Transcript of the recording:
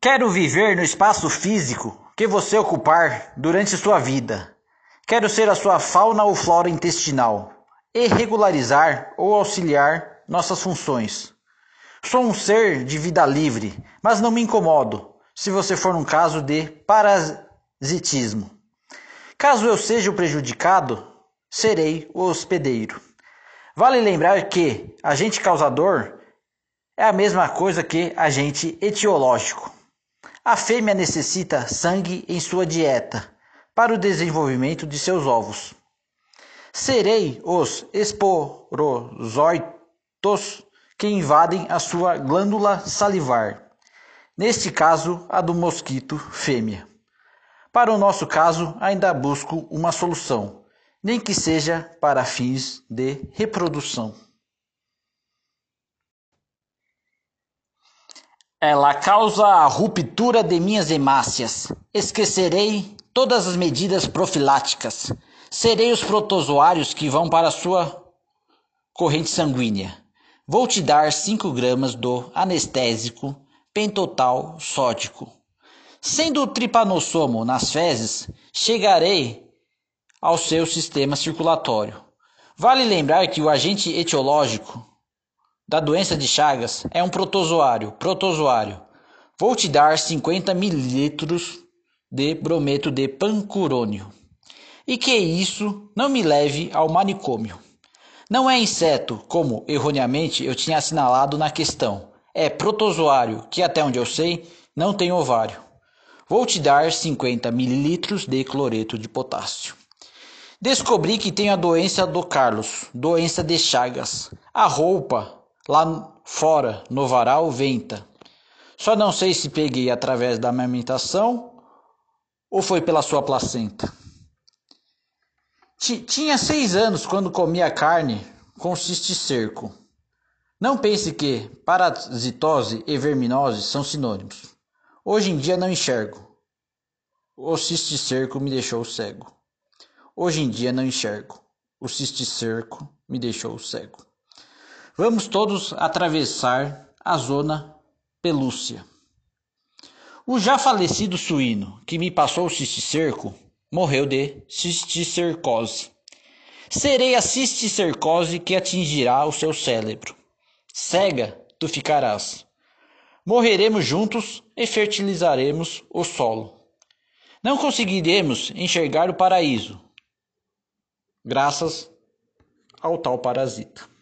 Quero viver no espaço físico que você ocupar durante sua vida. Quero ser a sua fauna ou flora intestinal e regularizar ou auxiliar nossas funções. Sou um ser de vida livre, mas não me incomodo se você for um caso de parasitismo. Caso eu seja o prejudicado, serei o hospedeiro. Vale lembrar que agente causador é a mesma coisa que agente etiológico. A fêmea necessita sangue em sua dieta para o desenvolvimento de seus ovos. Serei os esporozóitos que invadem a sua glândula salivar. Neste caso, a do mosquito fêmea. Para o nosso caso, ainda busco uma solução, nem que seja para fins de reprodução. Ela causa a ruptura de minhas hemácias. Esquecerei todas as medidas profiláticas. Serei os protozoários que vão para a sua corrente sanguínea. Vou te dar 5 gramas do anestésico pentotal sódico. Sendo o tripanossomo nas fezes, chegarei ao seu sistema circulatório. Vale lembrar que o agente etiológico da doença de Chagas é um protozoário. Protozoário. Vou te dar 50 mililitros de brometo de pancurônio. E que isso não me leve ao manicômio. Não é inseto, como erroneamente eu tinha assinalado na questão. É protozoário, que até onde eu sei, não tem ovário. Vou te dar 50 mililitros de cloreto de potássio. Descobri que tenho a doença do Carlos, doença de Chagas. A roupa Lá fora, no varal, venta. Só não sei se peguei através da amamentação ou foi pela sua placenta. Tinha seis anos quando comia carne com cisticerco. Não pense que parasitose e verminose são sinônimos. Hoje em dia não enxergo. O cisticerco me deixou cego. Hoje em dia não enxergo. O cisticerco me deixou cego. Vamos todos atravessar a zona pelúcia. O já falecido suíno que me passou o cisticerco morreu de cisticercose. Serei a cisticercose que atingirá o seu cérebro. Cega tu ficarás. Morreremos juntos e fertilizaremos o solo. Não conseguiremos enxergar o paraíso, graças ao tal parasita.